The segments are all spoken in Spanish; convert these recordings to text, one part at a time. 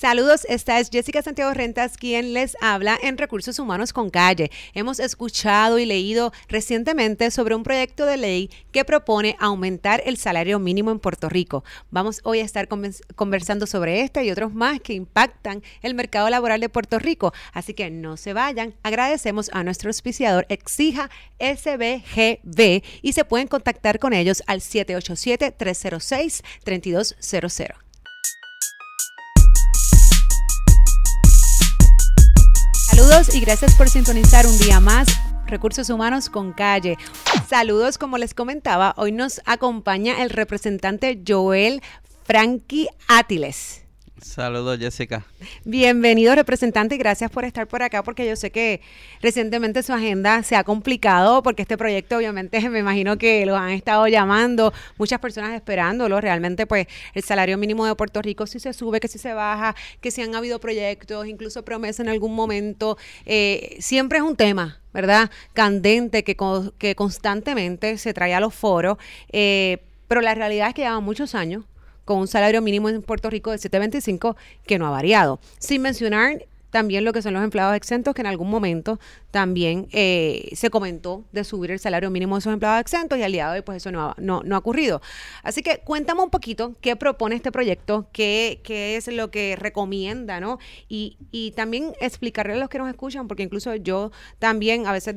Saludos, esta es Jessica Santiago Rentas quien les habla en Recursos Humanos con Calle. Hemos escuchado y leído recientemente sobre un proyecto de ley que propone aumentar el salario mínimo en Puerto Rico. Vamos hoy a estar conversando sobre este y otros más que impactan el mercado laboral de Puerto Rico. Así que no se vayan. Agradecemos a nuestro auspiciador Exija SBGB y se pueden contactar con ellos al 787-306-3200. Saludos y gracias por sintonizar un día más Recursos Humanos con Calle. Saludos, como les comentaba, hoy nos acompaña el representante Joel Frankie Átiles. Saludos, Jessica. Bienvenido, representante, y gracias por estar por acá, porque yo sé que recientemente su agenda se ha complicado, porque este proyecto, obviamente, me imagino que lo han estado llamando, muchas personas esperándolo. Realmente, pues, el salario mínimo de Puerto Rico, si se sube, que si se baja, que si han habido proyectos, incluso promesas en algún momento, eh, siempre es un tema. ¿Verdad? Candente, que, que constantemente se trae a los foros, eh, pero la realidad es que llevan muchos años con un salario mínimo en Puerto Rico de 7.25 que no ha variado. Sin mencionar también lo que son los empleados exentos, que en algún momento también eh, se comentó de subir el salario mínimo de esos empleados exentos y al día de hoy pues eso no ha, no, ha ocurrido. Así que cuéntame un poquito qué propone este proyecto, qué, qué es lo que recomienda, ¿no? Y, y, también explicarle a los que nos escuchan, porque incluso yo también a veces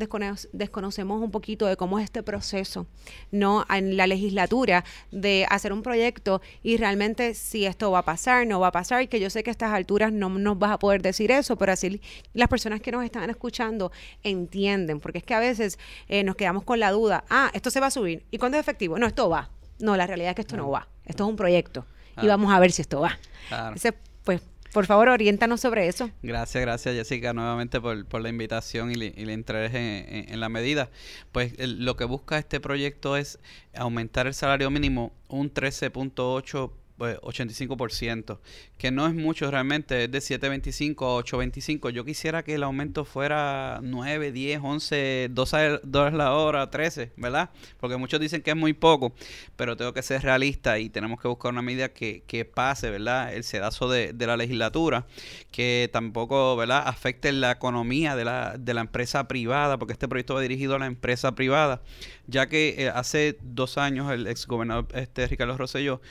desconocemos un poquito de cómo es este proceso, ¿no? En la legislatura de hacer un proyecto y realmente si esto va a pasar, no va a pasar, y que yo sé que a estas alturas no nos vas a poder decir eso, pero así las personas que nos están escuchando entienden, porque es que a veces eh, nos quedamos con la duda, ah, esto se va a subir, ¿y cuándo es efectivo? No, esto va. No, la realidad es que esto no va, esto es un proyecto y vamos a ver si esto va. Entonces, pues por favor, oriéntanos sobre eso. Gracias, gracias Jessica nuevamente por, la invitación y, el interés en, la medida. Pues lo que busca este proyecto es aumentar el salario mínimo un 13.8 85%, pues, que no es mucho realmente, es de 7.25 a 8.25. Yo quisiera que el aumento fuera 9, 10, 11, 12 dólares la hora, 13, ¿verdad? Porque muchos dicen que es muy poco, pero tengo que ser realista y tenemos que buscar una medida que, que pase, ¿verdad? El sedazo de, de, la legislatura, que tampoco, ¿verdad? Afecte la economía de la, de la empresa privada, porque este proyecto va dirigido a la empresa privada, ya que eh, hace dos años el ex gobernador este, Ricardo Rosselló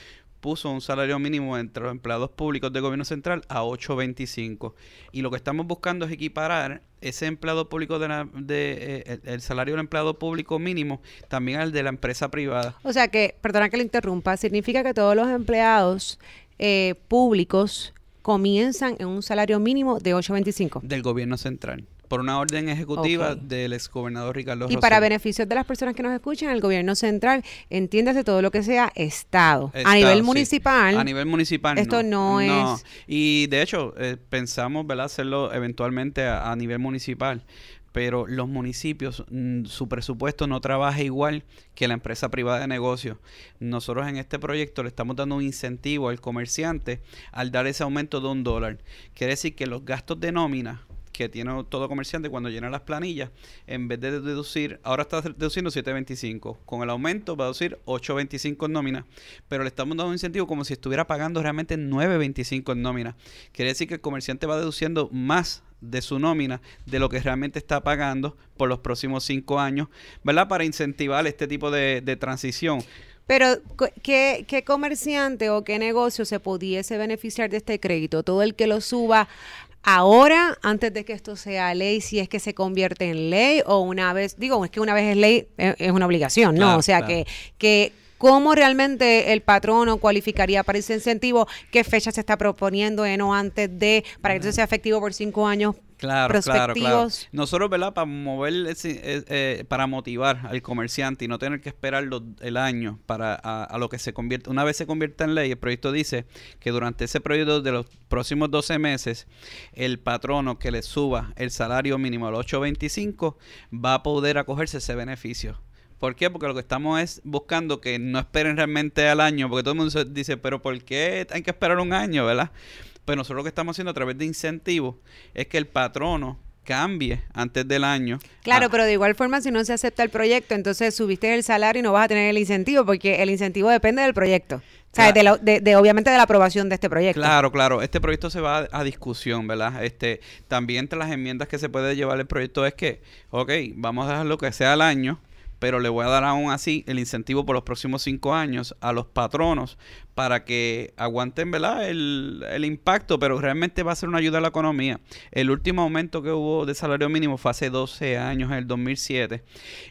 puso un salario mínimo entre los empleados públicos del gobierno central a 8.25 y lo que estamos buscando es equiparar ese empleado público de, de eh, el, salario del empleado público mínimo también al de la empresa privada. O sea que, perdona que le interrumpa, significa que todos los empleados eh, públicos comienzan en un salario mínimo de 8.25 del gobierno central por una orden ejecutiva del exgobernador Ricardo Y para beneficios de las personas que nos escuchan, el gobierno central, entiéndase todo lo que sea Estado. a nivel municipal. A nivel municipal. Esto no, es. Y de hecho, eh, pensamos ¿verdad? hacerlo eventualmente a, nivel municipal pero los municipios, mm, su presupuesto no trabaja igual que la empresa privada de negocios. Nosotros en este proyecto le estamos dando un incentivo al comerciante al dar ese aumento de un dólar. Quiere decir que los gastos de nómina que tiene todo comerciante cuando llena las planillas, en vez de deducir, ahora está deduciendo 7.25, con el aumento va a deducir 8.25 en nómina, pero le estamos dando un incentivo como si estuviera pagando realmente 9.25 en nómina. Quiere decir que el comerciante va deduciendo más de su nómina de lo que realmente está pagando por los próximos cinco años, ¿verdad? Para incentivar este tipo de, transición. Pero, ¿qué, ¿qué, comerciante o qué negocio se pudiese beneficiar de este crédito? Todo el que lo suba ahora, antes de que esto sea ley, si es que se convierte en ley o una vez, digo, es que una vez es ley, es, una obligación, ¿no? o sea, que, que cómo realmente el patrono cualificaría para ese incentivo, qué fecha se está proponiendo en o antes de, para que eso sea efectivo por cinco años Claro, claro, claro. Nosotros, ¿verdad? Para mover, eh, eh, para motivar al comerciante y no tener que esperar el año para a, lo que se convierte. Una vez se convierta en ley, el proyecto dice que durante ese periodo de los próximos 12 meses, el patrono que le suba el salario mínimo al 8.25 va a poder acogerse ese beneficio. ¿Por qué? Porque lo que estamos es buscando que no esperen realmente al año, porque todo el mundo dice, pero ¿por qué hay que esperar un año, verdad? Pues nosotros lo que estamos haciendo a través de incentivos es que el patrono cambie antes del año. Claro, pero de igual forma, si no se acepta el proyecto, entonces subiste el salario y no vas a tener el incentivo, porque el incentivo depende del proyecto. O sea, de, de, de, obviamente de la aprobación de este proyecto. Claro, claro. Este proyecto se va a, discusión, ¿verdad? Este, también entre las enmiendas que se puede llevar el proyecto es que, ok, vamos a dejar lo que sea al año, pero le voy a dar aún así el incentivo por los próximos cinco años a los patronos para que aguanten ¿verdad? El, el, impacto, pero realmente va a ser una ayuda a la economía. El último aumento que hubo de salario mínimo fue hace 12 años, en el 2007,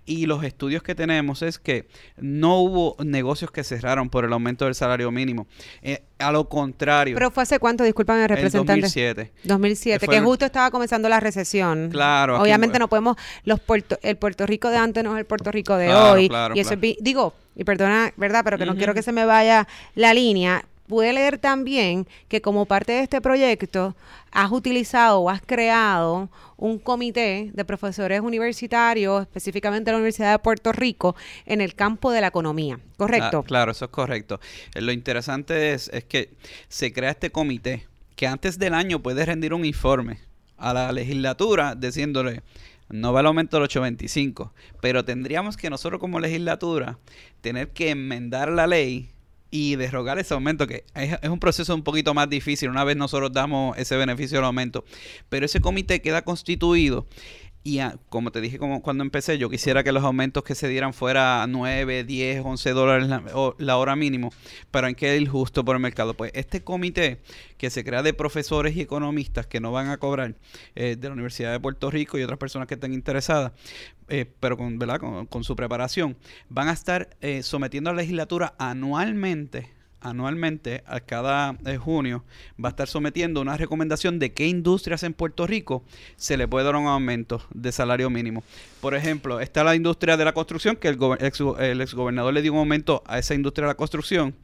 y los estudios que tenemos es que no hubo negocios que cerraron por el aumento del salario mínimo. Eh, a lo contrario. ¿Pero fue hace cuánto? Disculpan, el representante. En 2007. 2007, que, justo estaba comenzando la recesión. Claro. Obviamente no podemos, los Puerto, el Puerto Rico de antes no es el Puerto Rico de hoy. Claro, y eso es, digo, y perdona, ¿verdad? Pero que no quiero que se me vaya la línea. Pude leer también que como parte de este proyecto has utilizado o has creado un comité de profesores universitarios, específicamente de la Universidad de Puerto Rico, en el campo de la economía, ¿correcto? claro, eso es correcto. Eh, lo interesante es, es que se crea este comité que antes del año puede rendir un informe a la legislatura diciéndole, no va el aumento del 825, pero tendríamos que nosotros como legislatura tener que enmendar la ley y derrogar ese aumento, que es, es, un proceso un poquito más difícil una vez nosotros damos ese beneficio del aumento. Pero ese comité queda constituido y como te dije como cuando empecé, yo quisiera que los aumentos que se dieran fuera 9, 10, 11 dólares la, hora mínimo, pero hay que ir justo por el mercado. Pues este comité que se crea de profesores y economistas que no van a cobrar eh, de la Universidad de Puerto Rico y otras personas que estén interesadas, eh, pero con, ¿verdad? Con, su preparación, van a estar eh, sometiendo a la legislatura anualmente anualmente, a cada eh, junio, va a estar sometiendo una recomendación de qué industrias en Puerto Rico se le puede dar un aumento de salario mínimo. Por ejemplo, está la industria de la construcción, que el, ex, el exgobernador le dio un aumento a esa industria de la construcción.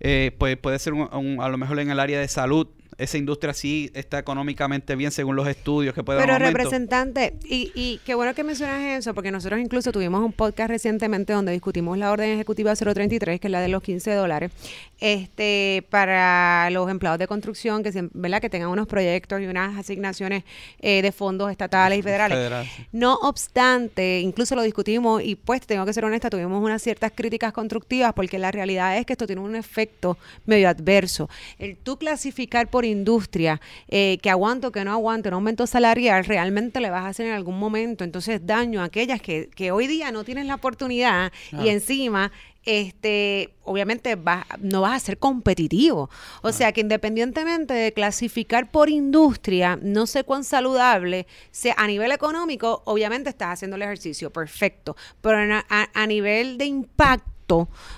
Eh, pues puede ser a lo mejor en el área de salud, esa industria sí está económicamente bien según los estudios que puede Pero representante, y, y qué bueno que mencionas eso, porque nosotros incluso tuvimos un podcast recientemente donde discutimos la orden ejecutiva 033, que es la de los 15 dólares, este para los empleados de construcción que, ¿verdad? que tengan unos proyectos y unas asignaciones eh, de fondos estatales y federales. No obstante, incluso lo discutimos y pues tengo que ser honesta, tuvimos unas ciertas críticas constructivas porque la realidad es que esto tiene un efecto medio adverso. El tú clasificar por industria, eh, que aguanto, que no aguanto, un aumento salarial, realmente le vas a hacer en algún momento entonces daño a aquellas que, que hoy día no tienen la oportunidad y encima este, obviamente no vas a ser competitivo. O sea que independientemente de clasificar por industria, no sé cuán saludable sea a nivel económico, obviamente estás haciendo el ejercicio, perfecto. Pero a nivel de impacto,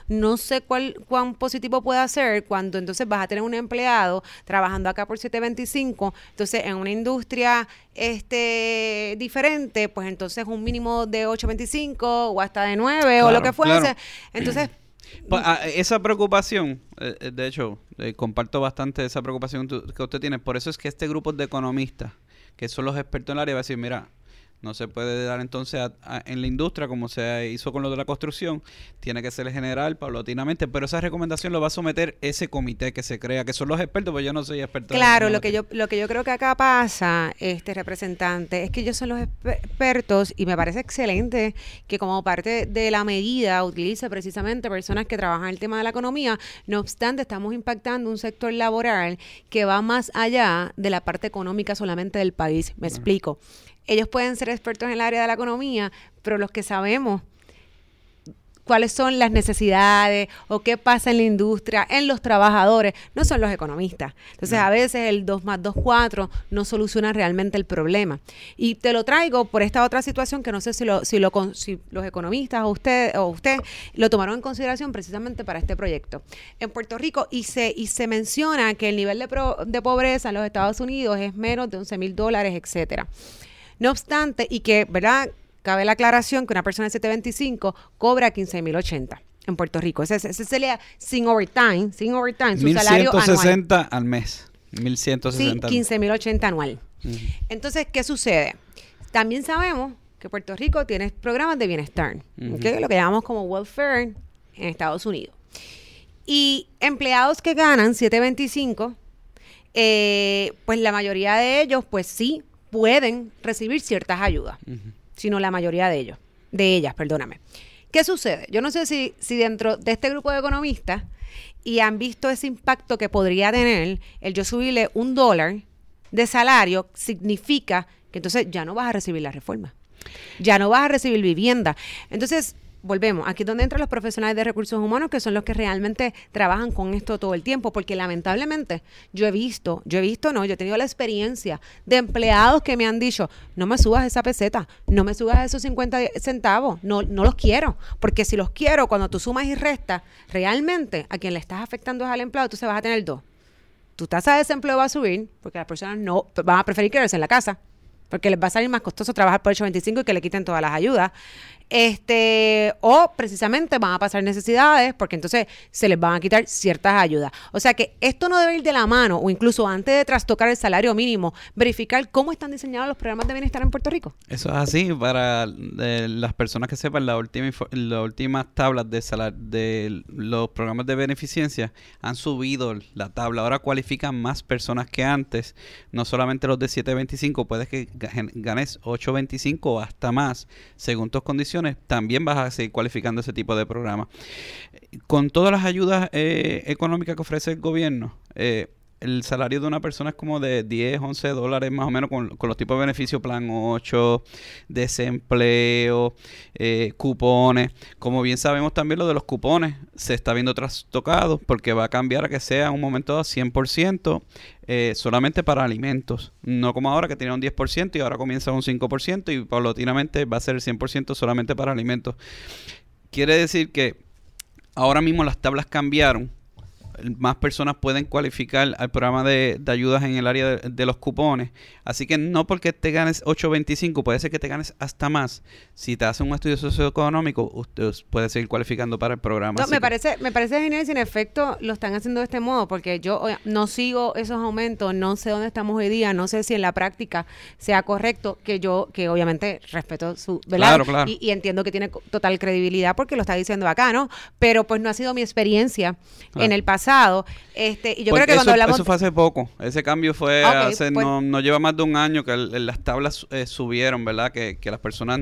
no sé cuál cuán positivo puede ser cuando entonces vas a tener un empleado trabajando acá por 725, entonces en una industria este diferente, pues entonces un mínimo de 825 o hasta de 9 o lo que fuese. Entonces pues, ah, esa preocupación, eh, eh, de hecho, eh, comparto bastante esa preocupación que usted tiene. Por eso es que este grupo de economistas, que son los expertos en el área, va a decir, mira, no se puede dar entonces en la industria como se hizo con lo de la construcción. Tiene que ser general, paulatinamente. Pero esa recomendación lo va a someter ese comité que se crea, que son los expertos, pues yo no soy experto. Claro, lo que yo lo que yo creo que acá pasa, este representante, es que ellos son los expertos y me parece excelente que como parte de la medida utilice precisamente personas que trabajan el tema de la economía. No obstante, estamos impactando un sector laboral que va más allá de la parte económica solamente del país. Me explico ellos pueden ser expertos en el área de la economía, pero los que sabemos cuáles son las necesidades o qué pasa en la industria, en los trabajadores, no son los economistas. Entonces, a veces el 2 más 2, 4 no soluciona realmente el problema. Y te lo traigo por esta otra situación que no sé si, lo, si, lo, si los economistas o usted, o usted lo tomaron en consideración precisamente para este proyecto. En Puerto Rico, y se, y se menciona que el nivel de, de pobreza en los Estados Unidos es menos de 11 mil dólares, etcétera. No obstante, y que, ¿verdad? Cabe la aclaración que una persona de 725 cobra 15.080 en Puerto Rico. Ese, ese sería sin overtime, sin overtime, su salario anual. al mes. 1160. Sí, 15.080 anual. Entonces, ¿qué sucede? También sabemos que Puerto Rico tiene programas de bienestar, lo que llamamos como welfare en Estados Unidos. Y empleados que ganan 725, eh, pues la mayoría de ellos, pues sí, pueden recibir ciertas ayudas, sino la mayoría de ellos, de ellas, perdóname. ¿Qué sucede? Yo no sé si, si dentro de este grupo de economistas y han visto ese impacto que podría tener el yo subirle un dólar de salario, significa que entonces ya no vas a recibir la reforma. Ya no vas a recibir vivienda. Entonces, volvemos, aquí es donde entran los profesionales de recursos humanos, que son los que realmente trabajan con esto todo el tiempo, porque lamentablemente yo he visto, yo he visto, no, yo he tenido la experiencia de empleados que me han dicho, no me subas esa peseta, no me subas esos 50 centavos, no, no los quiero, porque si los quiero, cuando tú sumas y restas, realmente a quien le estás afectando es al empleado, tú se vas a tener dos. Tu tasa de desempleo va a subir, porque las personas no van a preferir quedarse en la casa porque les va a salir más costoso trabajar por 825 y que le quiten todas las ayudas este, o precisamente van a pasar necesidades porque entonces se les van a quitar ciertas ayudas. O sea que esto no debe ir de la mano o incluso antes de trastocar el salario mínimo, verificar cómo están diseñados los programas de bienestar en Puerto Rico. Eso es así, para las personas que sepan, las últimas las últimas tablas de, de los programas de beneficencia han subido la tabla, ahora cualifican más personas que antes, no solamente los de 725, puedes que ganes 825 o hasta más, según tus condiciones también vas a seguir cualificando ese tipo de programa. Con todas las ayudas eh, económicas que ofrece el gobierno, eh, el salario de una persona es como de 10, 11 dólares más o menos con, los tipos de beneficio, plan 8, desempleo, eh, cupones. Como bien sabemos también lo de los cupones se está viendo trastocado porque va a cambiar a que sea un momento dado 100% eh, solamente para alimentos. No como ahora que tenía un 10% y ahora comienza un 5% y paulatinamente va a ser el 100% solamente para alimentos. Quiere decir que ahora mismo las tablas cambiaron más personas pueden cualificar al programa de, ayudas en el área de, los cupones. Así que no porque te ganes 8.25, puede ser que te ganes hasta más. Si te hacen un estudio socioeconómico, usted puede seguir cualificando para el programa. No, me parece, me parece genial si en efecto lo están haciendo de este modo, porque yo no sigo esos aumentos, no sé dónde estamos hoy día, no sé si en la práctica sea correcto, que yo, que obviamente respeto su, ¿verdad? Y, entiendo que tiene total credibilidad porque lo está diciendo acá, ¿no? Pero pues no ha sido mi experiencia en el pasado este, y yo creo que cuando hablamos... Eso fue hace poco. Ese cambio fue hace, pues no, lleva más de un año que las tablas eh, subieron, ¿verdad? Que, las personas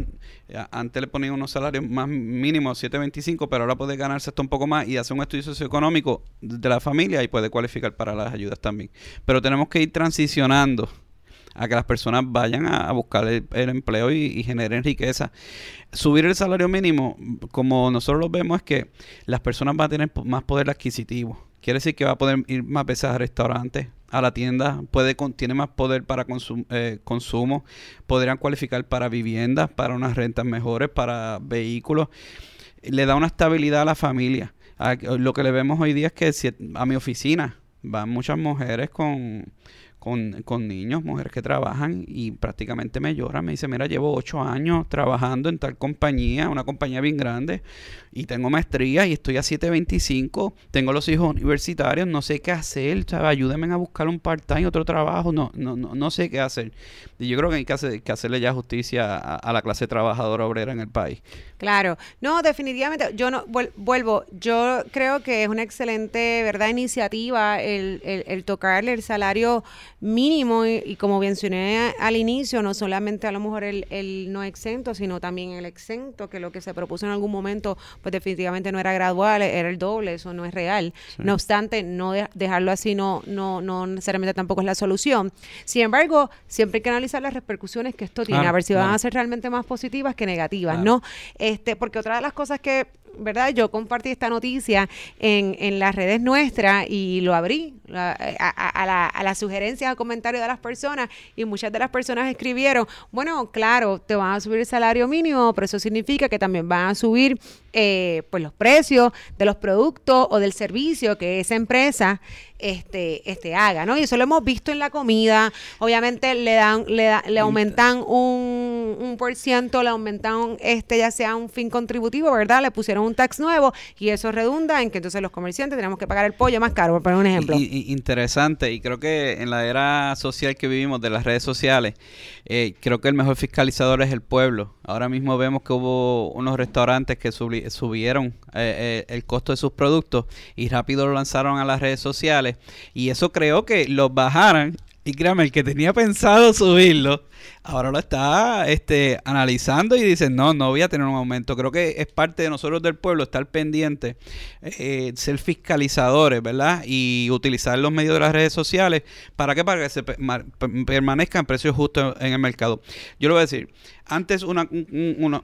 eh, antes le ponían unos salarios más mínimos, 7.25, pero ahora puede ganarse esto un poco más y hacer un estudio socioeconómico de la familia y puede cualificar para las ayudas también. Pero tenemos que ir transicionando a que las personas vayan a, buscar el, empleo y, generen riqueza. Subir el salario mínimo, como nosotros lo vemos, es que las personas van a tener más poder adquisitivo. Quiere decir que va a poder ir más veces a restaurantes, a la tienda, puede tiene más poder para eh, consumo, podrían cualificar para viviendas, para unas rentas mejores, para vehículos. Le da una estabilidad a la familia. lo que le vemos hoy día es que a mi oficina van muchas mujeres con con, niños, mujeres que trabajan y prácticamente me lloran. Me dice, mira, llevo ocho años trabajando en tal compañía, una compañía bien grande, y tengo maestría y estoy a 725, tengo los hijos universitarios, no sé qué hacer, ayúdenme a buscar un part-time, otro trabajo, no, no, no, sé qué hacer. Y yo creo que hay que hacerle ya justicia a, la clase trabajadora obrera en el país. Claro, no, definitivamente, yo no vuelvo, yo creo que es una excelente, ¿verdad?, iniciativa el, el, el tocarle el salario mínimo y, como mencioné al inicio, no solamente a lo mejor el, no exento, sino también el exento, que lo que se propuso en algún momento, pues definitivamente no era gradual, era el doble, eso no es real. No obstante, no dejarlo así no, no, no necesariamente tampoco es la solución. Sin embargo, siempre hay que analizar las repercusiones que esto tiene, a ver si van a ser realmente más positivas que negativas, ¿no? Este, porque otra de las cosas que ¿verdad? Yo compartí esta noticia en, en las redes nuestras y lo abrí a, a, a las sugerencias, a comentarios de las personas y muchas de las personas escribieron, bueno, claro, te van a subir el salario mínimo, pero eso significa que también van a subir eh, pues los precios de los productos o del servicio que esa empresa este, este haga, ¿no? Y eso lo hemos visto en la comida. Obviamente le dan, le, le aumentan un, un por ciento, le aumentan este, ya sea un fin contributivo, ¿verdad? Le pusieron un tax nuevo y eso redunda en que entonces los comerciantes tenemos que pagar el pollo más caro, por poner un ejemplo. interesante, y creo que en la era social que vivimos de las redes sociales, eh, creo que el mejor fiscalizador es el pueblo. Ahora mismo vemos que hubo unos restaurantes que subieron eh, eh, el costo de sus productos y rápido lo lanzaron a las redes sociales y eso creo que los bajaran Y créame, el que tenía pensado subirlo, ahora lo está este, analizando y dice, no, no voy a tener un aumento. Creo que es parte de nosotros del pueblo estar pendiente, eh, ser fiscalizadores, ¿verdad? Y utilizar los medios de las redes sociales. ¿Para qué? Para que se permanezca en precios justos en el mercado. Yo le voy a decir, antes una, un una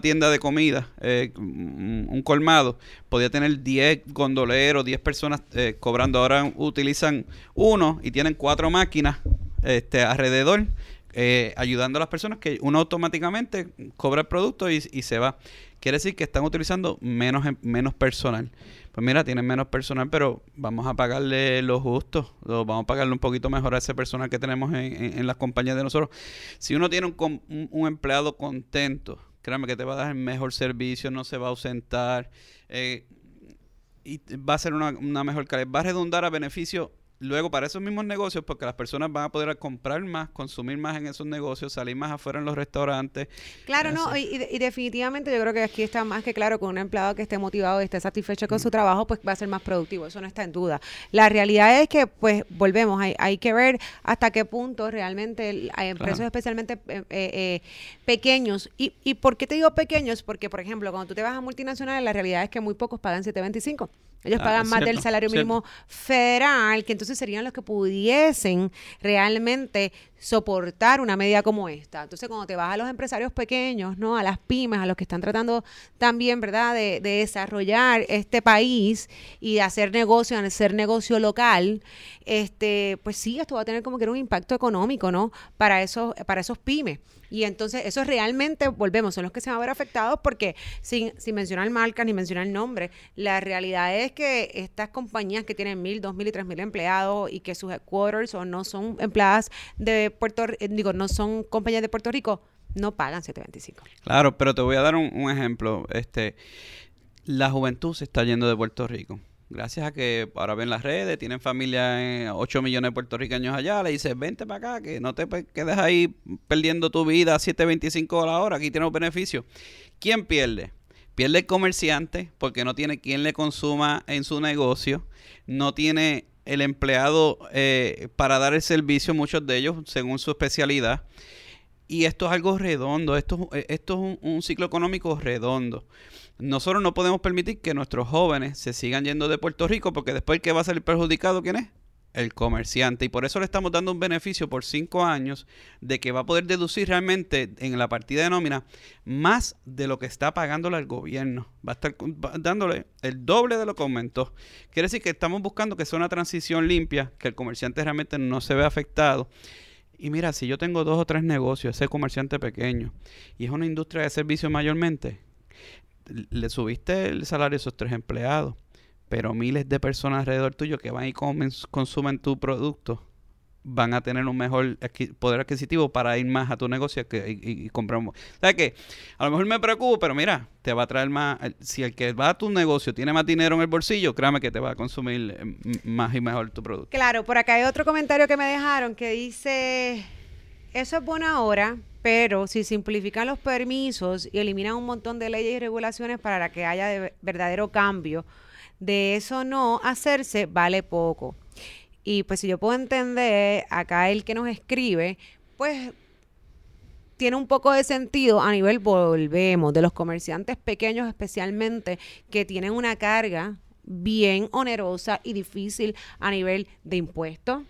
tienda de comida, eh, un colmado, podía tener 10 gondoleros, 10 personas eh, cobrando. Ahora utilizan uno y tienen cuatro máquinas este, alrededor, eh, ayudando a las personas que uno automáticamente cobra el producto y, se va. Quiere decir que están utilizando menos, em, menos personal. Pues mira, tienen menos personal, pero vamos a pagarle lo justo, vamos a pagarle un poquito mejor a ese personal que tenemos en, las compañías de nosotros. Si uno tiene un empleado contento, créame que te va a dar el mejor servicio, no se va a ausentar eh, y va a ser una, una mejor calidad. Va a redundar a beneficio luego para esos mismos negocios, porque las personas van a poder comprar más, consumir más en esos negocios, salir más afuera en los restaurantes. Claro, no, y, definitivamente yo creo que aquí está más que claro que un empleado que esté motivado y esté satisfecho con su trabajo, pues va a ser más productivo, eso no está en duda. La realidad es que, pues, volvemos, hay, hay que ver hasta qué punto realmente hay empresas especialmente eh, eh, pequeños. Y, ¿Y por qué te digo pequeños? Porque, por ejemplo, cuando tú te vas a multinacionales, la realidad es que muy pocos pagan 725. Ellos ah, pagan más del salario mínimo federal, que entonces serían los que pudiesen realmente soportar una medida como esta. Entonces, cuando te vas a los empresarios pequeños, ¿no? A las pymes, a los que están tratando también, ¿verdad?, de, desarrollar este país y de hacer negocio, hacer negocio local, este, pues sí, esto va a tener como que un impacto económico, ¿no? Para esos, para esos pymes. Y entonces, eso realmente, volvemos, son los que se van a ver afectados porque sin, sin mencionar marcas ni mencionar nombre, la realidad es que estas compañías que tienen mil, dos mil y tres mil empleados y que sus headquarters o no son empleadas de Puerto eh, digo, no son compañías de Puerto Rico, no pagan 725. Claro, pero te voy a dar un, ejemplo. Este, la juventud se está yendo de Puerto Rico. Gracias a que ahora ven las redes, tienen familia, en 8 millones de puertorriqueños allá, le dices, vente para acá, que no te quedes ahí perdiendo tu vida a 7.25 a la hora, aquí tenemos beneficios. ¿Quién pierde? Pierde el comerciante porque no tiene quien le consuma en su negocio, no tiene el empleado eh, para dar el servicio, muchos de ellos según su especialidad. Y esto es algo redondo, esto, eh, esto es un, ciclo económico redondo. Nosotros no podemos permitir que nuestros jóvenes se sigan yendo de Puerto Rico porque después el que va a salir perjudicado, ¿quién es? el comerciante y por eso le estamos dando un beneficio por cinco años de que va a poder deducir realmente en la partida de nómina más de lo que está pagándole al gobierno. Va a estar dándole el doble de lo que aumentó. Quiere decir que estamos buscando que sea una transición limpia, que el comerciante realmente no se vea afectado. Y mira, si yo tengo dos o tres negocios, ese comerciante pequeño, y es una industria de servicios mayormente, le subiste el salario a esos tres empleados pero miles de personas alrededor tuyo que van y comen, consumen tu producto van a tener un mejor poder adquisitivo para ir más a tu negocio que, y, comprar. O sea que a lo mejor me preocupo, pero mira, te va a traer más. Si el que va a tu negocio tiene más dinero en el bolsillo, créame que te va a consumir eh, más y mejor tu producto. Claro, por acá hay otro comentario que me dejaron que dice: Eso es buena hora, pero si simplifican los permisos y eliminan un montón de leyes y regulaciones para que haya verdadero cambio de eso no hacerse vale poco. Y pues si yo puedo entender, acá el que nos escribe, pues tiene un poco de sentido a nivel, volvemos, de los comerciantes pequeños especialmente, que tienen una carga bien onerosa y difícil a nivel de impuestos,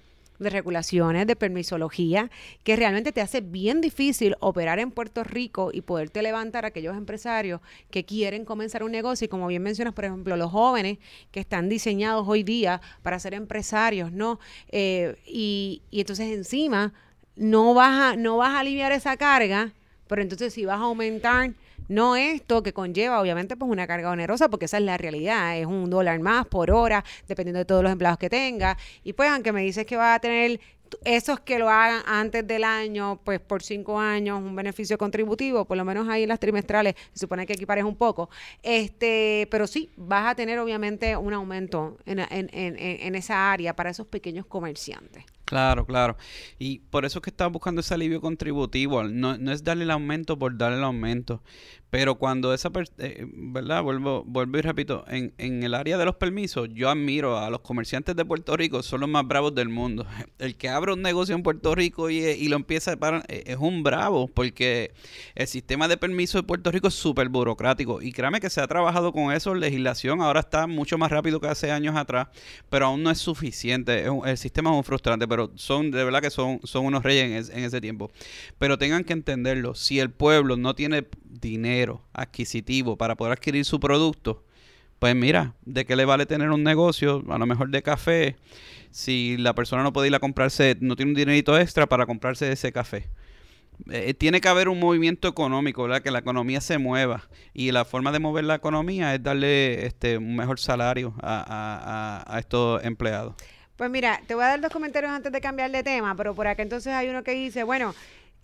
de regulaciones, de permisología, que realmente te hace bien difícil operar en Puerto Rico y poderte levantar a aquellos empresarios que quieren comenzar un negocio. Y como bien mencionas, por ejemplo, los jóvenes que están diseñados hoy día para ser empresarios, ¿no? Eh, y, y entonces encima no vas, a, no vas a aliviar esa carga, pero entonces si vas a aumentar no esto que conlleva, obviamente, pues una carga onerosa, porque esa es la realidad, es un dólar más por hora, dependiendo de todos los empleados que tenga. Y pues, aunque me dices que va a tener esos que lo hagan antes del año, pues por cinco años, un beneficio contributivo, por lo menos ahí en las trimestrales, se supone que equipares un poco. Este, pero sí, vas a tener obviamente un aumento en, en, en, en esa área para esos pequeños comerciantes. Claro, claro. Y por eso es que estamos buscando ese alivio contributivo. No, no es darle el aumento por darle el aumento. Pero cuando esa eh, ¿verdad? Vuelvo, vuelvo y repito, en, en el área de los permisos, yo admiro a los comerciantes de Puerto Rico, son los más bravos del mundo. El que abre un negocio en Puerto Rico y, y lo empieza a parar eh, es un bravo, porque el sistema de permisos de Puerto Rico es súper burocrático. Y créame que se ha trabajado con eso, legislación ahora está mucho más rápido que hace años atrás, pero aún no es suficiente. El sistema es un frustrante, pero son, de verdad que son, son unos reyes en, ese tiempo. Pero tengan que entenderlo, si el pueblo no tiene dinero adquisitivo para poder adquirir su producto, pues mira, ¿de qué le vale tener un negocio, a lo mejor de café, si la persona no puede ir a comprarse, no tiene un dinerito extra para comprarse ese café? Eh, tiene que haber un movimiento económico, ¿verdad? Que la economía se mueva. Y la forma de mover la economía es darle este un mejor salario a, a estos empleados. Pues mira, te voy a dar dos comentarios antes de cambiar de tema, pero por acá entonces hay uno que dice, bueno,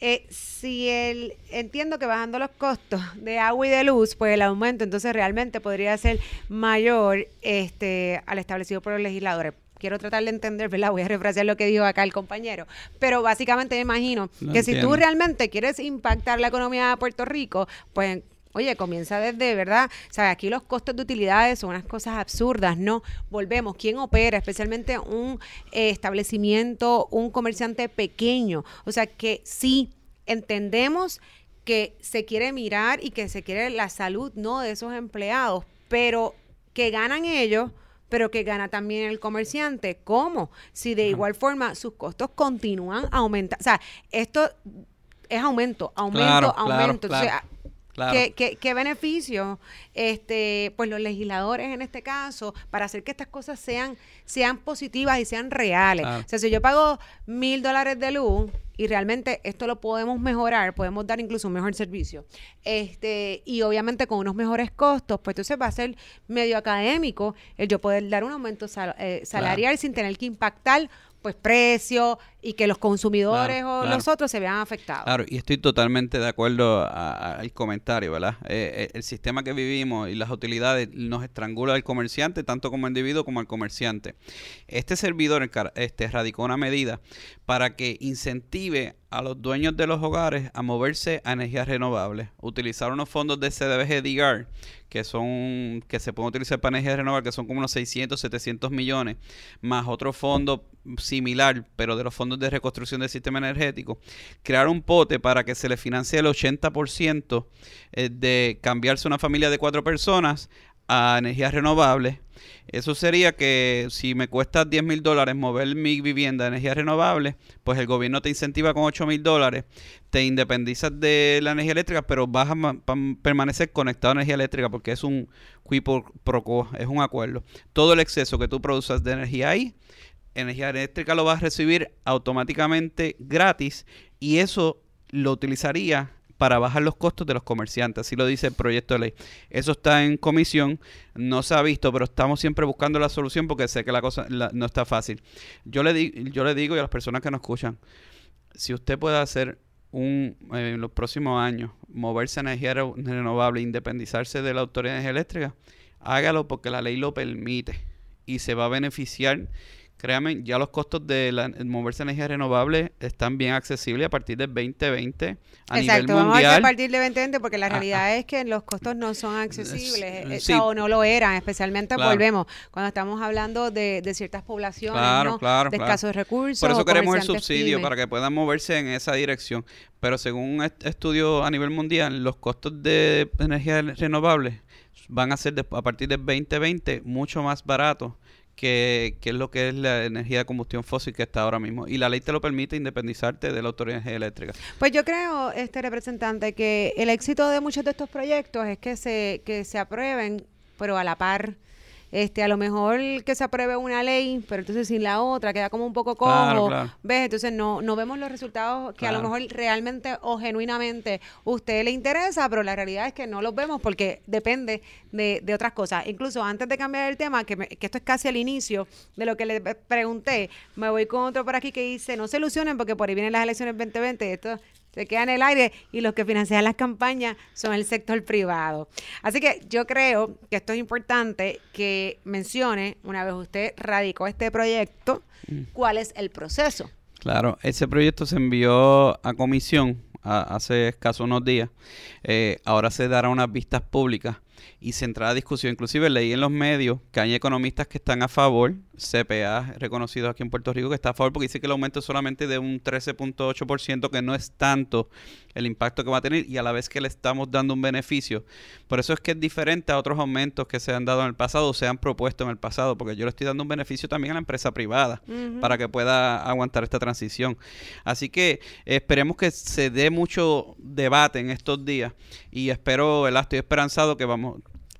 eh, si el, entiendo que bajando los costos de agua y de luz, pues el aumento entonces realmente podría ser mayor este, al establecido por los legisladores. Quiero tratar de entender, ¿verdad? Voy a refrasear lo que dijo acá el compañero. Pero básicamente me imagino Lo que si tú realmente quieres impactar la economía de Puerto Rico, pues Oye, comienza desde, ¿verdad? O sea, aquí los costos de utilidades son unas cosas absurdas, ¿no? Volvemos, ¿quién opera? Especialmente un eh, establecimiento, un comerciante pequeño. O sea, que sí entendemos que se quiere mirar y que se quiere la salud, ¿no? De esos empleados, pero que ganan ellos pero que gana también el comerciante. ¿Cómo? Si de igual forma sus costos continúan aumentando. O sea, esto es aumento, aumento, Claro, claro, aumento. Entonces, claro. Claro. ¿Qué, qué, qué beneficio este, pues los legisladores en este caso para hacer que estas cosas sean, sean positivas y sean reales? O sea, si yo pago mil dólares de luz y realmente esto lo podemos mejorar, podemos dar incluso un mejor servicio, este, y obviamente con unos mejores costos, pues entonces va a ser medio académico el yo poder dar un aumento sal- eh, salarial sin tener que impactar pues precios y que los consumidores Claro, o claro. los otros se vean afectados. Claro, y estoy totalmente de acuerdo a- a- al comentario, ¿verdad? Eh, eh, el sistema que vivimos y las utilidades nos estrangula al comerciante, tanto como individuo como al comerciante. Este servidor este, radicó una medida para que incentive a los dueños de los hogares a moverse a energías renovables, utilizar unos fondos de CDBG DIGAR, que son que se pueden utilizar para energías renovables, que son como unos 600, 700 millones, más otro fondo similar, pero de los fondos de reconstrucción del sistema energético, crear un pote para que se le financie el 80% eh, de cambiarse una familia de cuatro personas a energías renovables. Eso sería que si me cuesta 10 mil dólares mover mi vivienda a energías renovables, pues el gobierno te incentiva con 8 mil dólares, te independizas de la energía eléctrica, pero vas a permanecer conectado a energía eléctrica porque es un qui pro es un acuerdo. Todo el exceso que tú produzas de energía ahí, energía eléctrica lo vas a recibir automáticamente gratis y eso lo utilizaría para bajar los costos de los comerciantes, así lo dice el proyecto de ley. Eso está en comisión, no se ha visto, pero estamos siempre buscando la solución porque sé que la cosa no está fácil. Yo le, yo le digo y a las personas que nos escuchan, si usted puede hacer un, eh, en los próximos años, moverse a energía re- renovable, independizarse de la Autoridad de Energía Eléctrica, hágalo porque la ley lo permite y se va a beneficiar. Créanme, ya los costos de la, moverse a energía renovable están bien accesibles a partir del 2020 a Exacto, nivel vamos a mundial. a partir de 2020 porque la Ah, realidad es que los costos no son accesibles Eh, sí. o no lo eran, especialmente Claro. volvemos cuando estamos hablando de, de ciertas poblaciones Claro, ¿no? claro, de escasos recursos. Por eso queremos el subsidio, pymes. para que puedan moverse en esa dirección. Pero según un est- estudio a nivel mundial, los costos de energía renovables van a ser de- a partir del 2020 mucho más baratos que, que es lo que es la energía de combustión fósil que está ahora mismo. Y la ley te lo permite independizarte de la Autoridad Eléctrica. Pues yo creo, este representante, que el éxito de muchos de estos proyectos es que se, que se aprueben, pero a la par. Este, a lo mejor que se apruebe una ley, pero entonces sin la otra, queda como un poco cojo. Claro, claro. ¿Ves? Entonces no, no vemos los resultados que a lo mejor realmente o genuinamente usted le interesa, pero la realidad es que no los vemos porque depende de, de otras cosas. Incluso antes de cambiar el tema, que, me- que esto es casi el inicio de lo que le pregunté, me voy con otro por aquí que dice, no se ilusionen porque por ahí vienen las elecciones 2020, esto se queda en el aire y los que financian las campañas son el sector privado. Así que yo creo que esto es importante que mencione, una vez usted radicó este proyecto, cuál es el proceso. Claro, ese proyecto se envió a comisión hace escaso unos días. Eh, ahora se dará unas vistas públicas y se entrará a discusión. Inclusive leí en los medios que hay economistas que están a favor CPA reconocido aquí en Puerto Rico que está a favor porque dice que el aumento es solamente de un 13.8%, que no es tanto el impacto que va a tener y a la vez que le estamos dando un beneficio. Por eso es que es diferente a otros aumentos que se han dado en el pasado o se han propuesto en el pasado, porque yo le estoy dando un beneficio también a la empresa privada para que pueda aguantar esta transición. Así que esperemos que se dé mucho debate en estos días y espero, ¿verdad? estoy esperanzado que vamos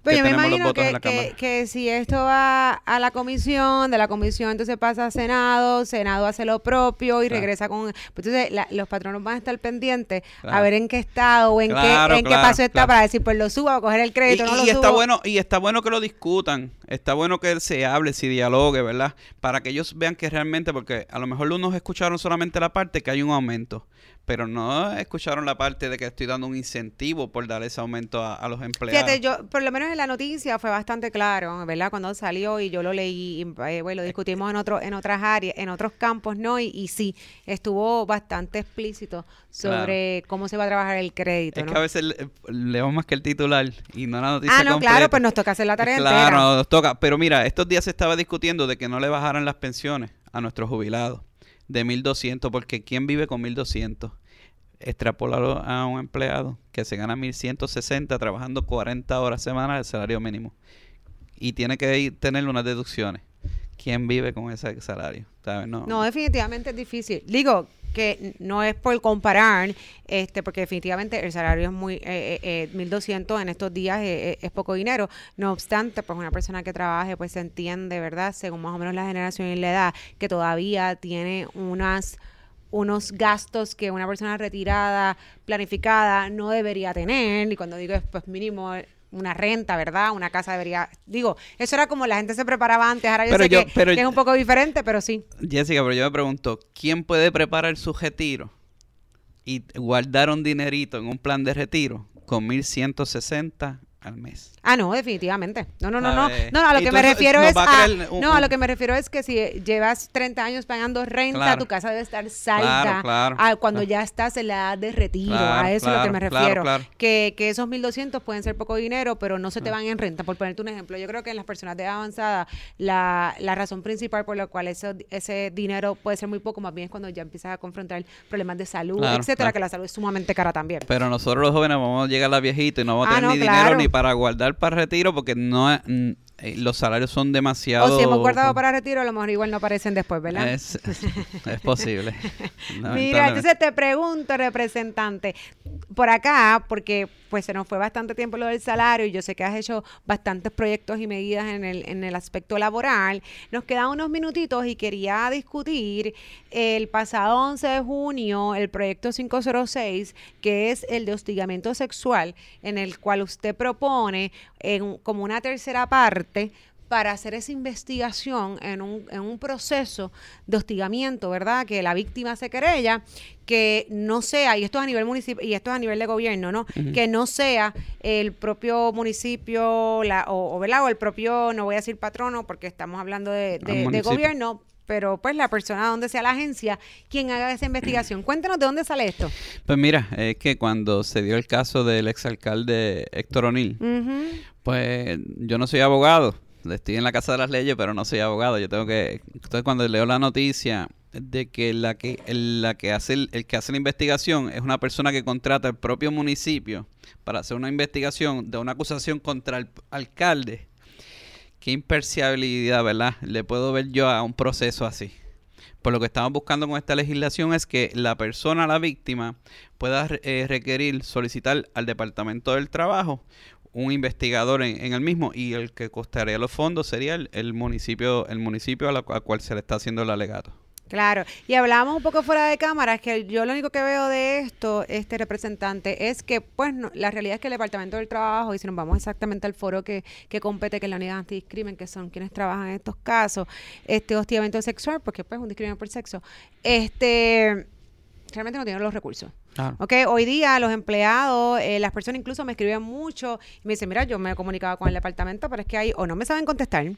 pues yo me imagino que, si esto va a la comisión, de la comisión entonces pasa a Senado, Senado hace lo propio y regresa con... Pues entonces los patronos van a estar pendientes a ver en qué estado o en qué, en qué paso está para decir, pues lo subo, a coger el crédito, y, no y lo está Bueno, y está bueno que lo discutan, está bueno que se hable, se dialogue, ¿verdad? Para que ellos vean que realmente, porque a lo mejor unos escucharon solamente la parte que hay un aumento, pero no escucharon la parte de que estoy dando un incentivo por dar ese aumento a, los empleados. Fíjate, yo, por lo menos en la noticia fue bastante claro, ¿verdad? Cuando salió y yo lo leí, eh, bueno, lo discutimos en otro, en otras áreas, en otros campos, ¿no? Y, sí, estuvo bastante explícito sobre cómo se va a trabajar el crédito. Es que a veces leemos más que el titular y no la noticia. Ah, no, claro, pues nos toca hacer la tarea Claro, nos toca. Pero mira, estos días se estaba discutiendo de que no le bajaran las pensiones a nuestros jubilados de 1200, porque ¿quién vive con 1200? Extrapolarlo a un empleado que se gana 1160 trabajando 40 horas semanales el salario mínimo y tiene que tener unas deducciones. ¿Quién vive con ese salario? No. no, definitivamente es difícil. Digo, que no es por comparar, este, porque definitivamente el salario es muy, eh, eh, 1.200 eh, en estos días eh, es poco dinero. No obstante, pues una persona que trabaje, pues se entiende, ¿verdad? Según más o menos la generación y la edad, que todavía tiene unas unos gastos que una persona retirada, planificada, no debería tener. Y cuando digo es pues mínimo una renta, ¿verdad? Una casa debería... Digo, eso era como la gente se preparaba antes, ahora yo sé que, es un poco diferente, pero sí. Jessica, pero yo me pregunto, ¿quién puede preparar su retiro y guardar un dinerito en un plan de retiro con 1160 al mes? Ah, no, definitivamente. No, no, no, no. No, a lo que me refiero es a, no, a lo que me refiero es que si llevas 30 años pagando renta, tu casa debe estar salda cuando ya estás en la edad de retiro. a eso es a lo que me refiero. Que, que esos 1200 pueden ser poco dinero, pero no se te van en renta. Por ponerte un ejemplo, yo creo que en las personas de edad avanzada, la, la razón principal por la cual eso, ese dinero puede ser muy poco, más bien es cuando ya empiezas a confrontar problemas de salud, etcétera, que la salud es sumamente cara también. Pero nosotros los jóvenes vamos a llegar a la viejita y no vamos a ah, tener ni dinero ni para guardar para retiro porque no eh, los salarios son demasiado... O si hemos guardado para retiro, a lo mejor igual no aparecen después, ¿verdad? Es, posible. Mira, entonces te pregunto, representante, por acá, porque pues se nos fue bastante tiempo lo del salario y yo sé que has hecho bastantes proyectos y medidas en el, en el aspecto laboral, nos quedan unos minutitos y quería discutir el pasado 11 de junio el proyecto 506, que es el de hostigamiento sexual, en el cual usted propone en, como una tercera parte para hacer esa investigación en un, en un proceso de hostigamiento, ¿verdad? Que la víctima se querella, que no sea, y esto es a nivel municipio, y esto es a nivel de gobierno, ¿no? Que no sea el propio municipio, la, o, ¿verdad? o el propio, no voy a decir patrono, porque estamos hablando de, de gobierno, pero pues la persona donde sea la agencia quien haga esa investigación. Cuéntanos de dónde sale esto. Pues mira, es que cuando se dio el caso del exalcalde Héctor O'Neill, pues yo no soy abogado, estoy en la casa de las leyes, pero no soy abogado. Yo tengo que, entonces cuando leo la noticia de que la que la que hace el, el, que hace la investigación es una persona que contrata el propio municipio para hacer una investigación de una acusación contra el alcalde. Qué imparcialidad, ¿verdad? Le puedo ver yo a un proceso así. Por lo que estamos buscando con esta legislación es que la persona, la víctima, pueda eh, requerir, solicitar al Departamento del Trabajo un investigador en, el mismo y el que costaría los fondos sería el, municipio el municipio al cual se le está haciendo el alegato. Claro, y hablábamos un poco fuera de cámara, es que yo lo único que veo de esto, este representante, es que pues la realidad es que el Departamento del Trabajo, y si nos vamos exactamente al foro que, que compete, que es la unidad antidiscrimen, que son quienes trabajan en estos casos, este hostigamiento sexual, porque pues es un discrimen por sexo, este realmente no tienen los recursos. Okay, hoy día los empleados, eh, las personas incluso me escriben mucho y me dicen, mira, yo me he comunicado con el departamento, pero es que hay o no me saben contestar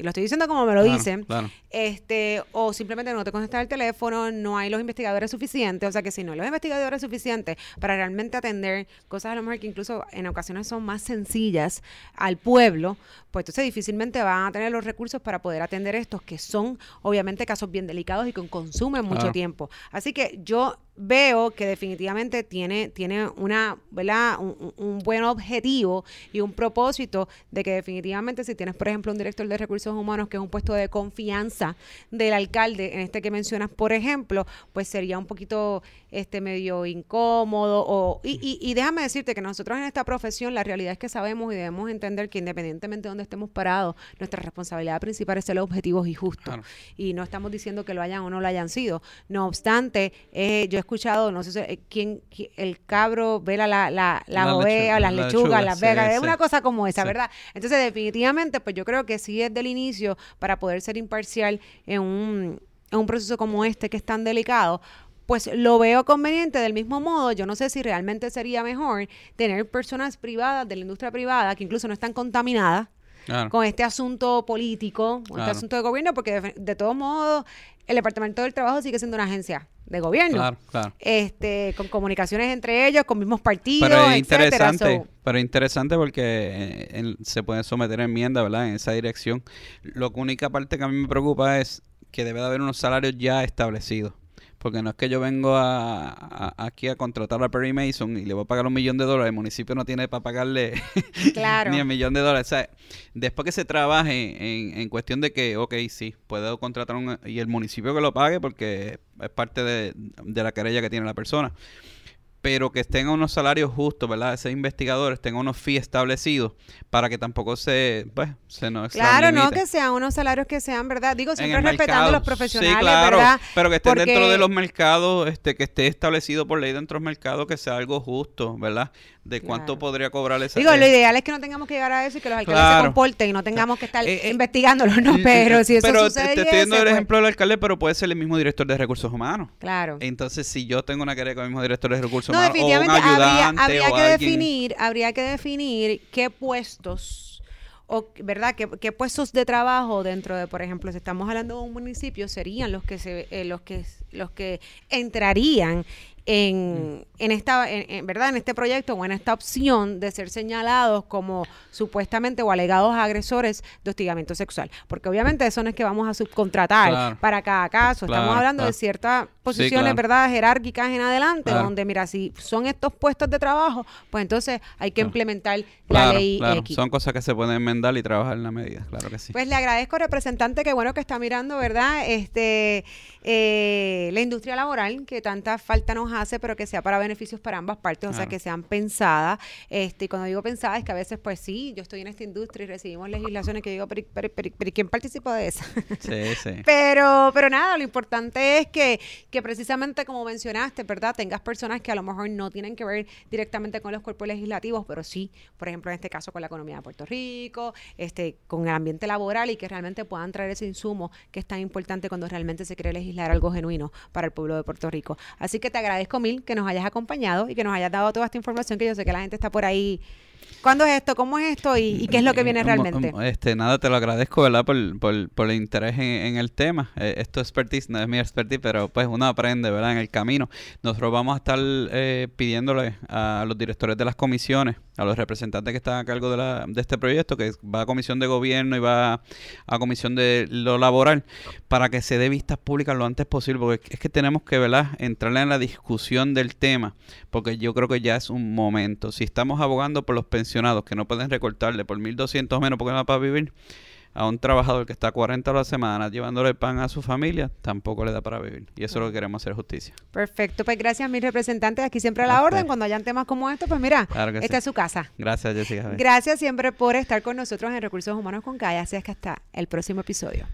que lo estoy diciendo como me lo dicen, este, o simplemente no te contestan el teléfono, no hay los investigadores suficientes, o sea que si no hay los investigadores suficientes para realmente atender cosas a lo mejor que incluso en ocasiones son más sencillas al pueblo, pues entonces difícilmente van a tener los recursos para poder atender estos, que son obviamente casos bien delicados y que consumen mucho tiempo. Así que yo veo que definitivamente tiene, tiene una, ¿verdad? Un, buen objetivo y un propósito de que definitivamente si tienes, por ejemplo, un director de recursos humanos que es un puesto de confianza del alcalde, en este que mencionas, por ejemplo, pues sería un poquito este medio incómodo. O, y, y, déjame decirte que nosotros en esta profesión la realidad es que sabemos y debemos entender que independientemente de donde estemos parados, nuestra responsabilidad principal es ser objetivos y justos. Y no estamos diciendo que lo hayan o no lo hayan sido. No obstante, eh, yo escuchado, no sé eh, quién, el cabro vela la, la, la, la oveja, las lechugas, las vegas, es una cosa como esa, ¿verdad? Entonces, definitivamente, pues yo creo que sí es del inicio para poder ser imparcial en un, en un proceso como este que es tan delicado, pues lo veo conveniente. Del mismo modo. Yo no sé si realmente sería mejor tener personas privadas de la industria privada que incluso no están contaminadas con este asunto político, con este asunto de gobierno, porque de, de todos modos el Departamento del Trabajo sigue siendo una agencia de gobierno. Claro, claro. Este, con comunicaciones entre ellos, con mismos partidos, Pero es interesante, pero interesante porque eh, se pueden someter enmiendas, ¿verdad? En esa dirección. Lo que única parte que a mí me preocupa es que debe de haber unos salarios ya establecidos. Porque no es que yo vengo a, aquí a contratar a Perry Mason y le voy a pagar un millón de dólares. El municipio no tiene para pagarle ni un millón de dólares. O sea, después que se trabaje en, cuestión de que, ok, sí, puedo contratar un, y el municipio que lo pague porque es parte de, de la querella que tiene la persona pero que tengan unos salarios justos, ¿verdad? Esos investigadores tengan unos fees establecidos para que tampoco se, pues, se nos Claro, no que sean unos salarios que sean, ¿verdad? Digo, siempre respetando a los profesionales, sí, claro, ¿verdad? Pero que estén dentro de los mercados, este, que esté establecido por ley dentro de los mercados, que sea algo justo, ¿verdad? De cuánto podría cobrar esa Digo, lo ideal es que no tengamos que llegar a eso y que los alcaldes se comporten y no tengamos que estar eh, eh, investigándolos, no, pero si eso pero sucede te, estoy dando el pues. ejemplo del alcalde, pero puede ser el mismo director de recursos humanos. Claro. Entonces, si yo tengo una querella con el mismo director de recursos humanos o un ayudante habría, que definir, habría que definir qué puestos o verdad ¿Qué, qué, puestos de trabajo dentro de por ejemplo si estamos hablando de un municipio serían los que se eh, los que los que entrarían en, en esta, en, ¿verdad? En este proyecto o en esta opción de ser señalados como supuestamente o alegados agresores de hostigamiento sexual. Porque obviamente eso no es que vamos a subcontratar para cada caso. Estamos hablando de ciertas posiciones, ¿verdad? Jerárquicas en adelante, donde, mira, si son estos puestos de trabajo, pues entonces hay que implementar la ley X. Son cosas que se pueden enmendar y trabajar en la medida, claro que sí. Pues le agradezco, representante, que bueno que está mirando, ¿verdad? Este, eh, la industria laboral, que tanta falta nos hace, pero que sea para beneficios para ambas partes, o sea, que sean pensadas. Este, y cuando digo pensadas, es que a veces, pues sí, yo estoy en esta industria y recibimos legislaciones que digo, pero, pero, ¿quién participó de eso? Sí, sí. pero, pero nada, lo importante es que, que precisamente como mencionaste, ¿verdad? Tengas personas que a lo mejor no tienen que ver directamente con los cuerpos legislativos, pero sí, por ejemplo, en este caso con la economía de Puerto Rico, este, con el ambiente laboral y que realmente puedan traer ese insumo que es tan importante cuando realmente se quiere legislar algo genuino para el pueblo de Puerto Rico. Así que te agradezco mil que nos hayas acompañado y que nos hayas dado toda esta información que yo sé que la gente está por ahí ¿Cuándo es esto? ¿Cómo es esto? ¿Y, qué es lo que viene realmente? Este, nada, te lo agradezco, ¿verdad? Por, por, por el interés en, el tema. Eh, esto es expertise, no es mi expertise, pero pues uno aprende, ¿verdad? En el camino. Nosotros vamos a estar eh, pidiéndole a los directores de las comisiones, a los representantes que están a cargo de, la, de este proyecto, que va a comisión de gobierno y va a, comisión de lo laboral, para que se dé vistas públicas lo antes posible, porque es que tenemos que, ¿verdad? Entrarle en la discusión del tema, porque yo creo que ya es un momento. Si estamos abogando por los pensionados que no pueden recortarle por 1.200 menos porque no va para vivir, a un trabajador que está 40 horas a la semana llevándole pan a su familia, tampoco le da para vivir. Y eso es lo que queremos hacer justicia. Perfecto, pues gracias a mis representantes aquí siempre a la orden. Cuando hayan temas como estos, pues mira, esta es su casa. Gracias, Jessica. Gracias siempre por estar con nosotros en Recursos Humanos con Calle. Así es que hasta el próximo episodio.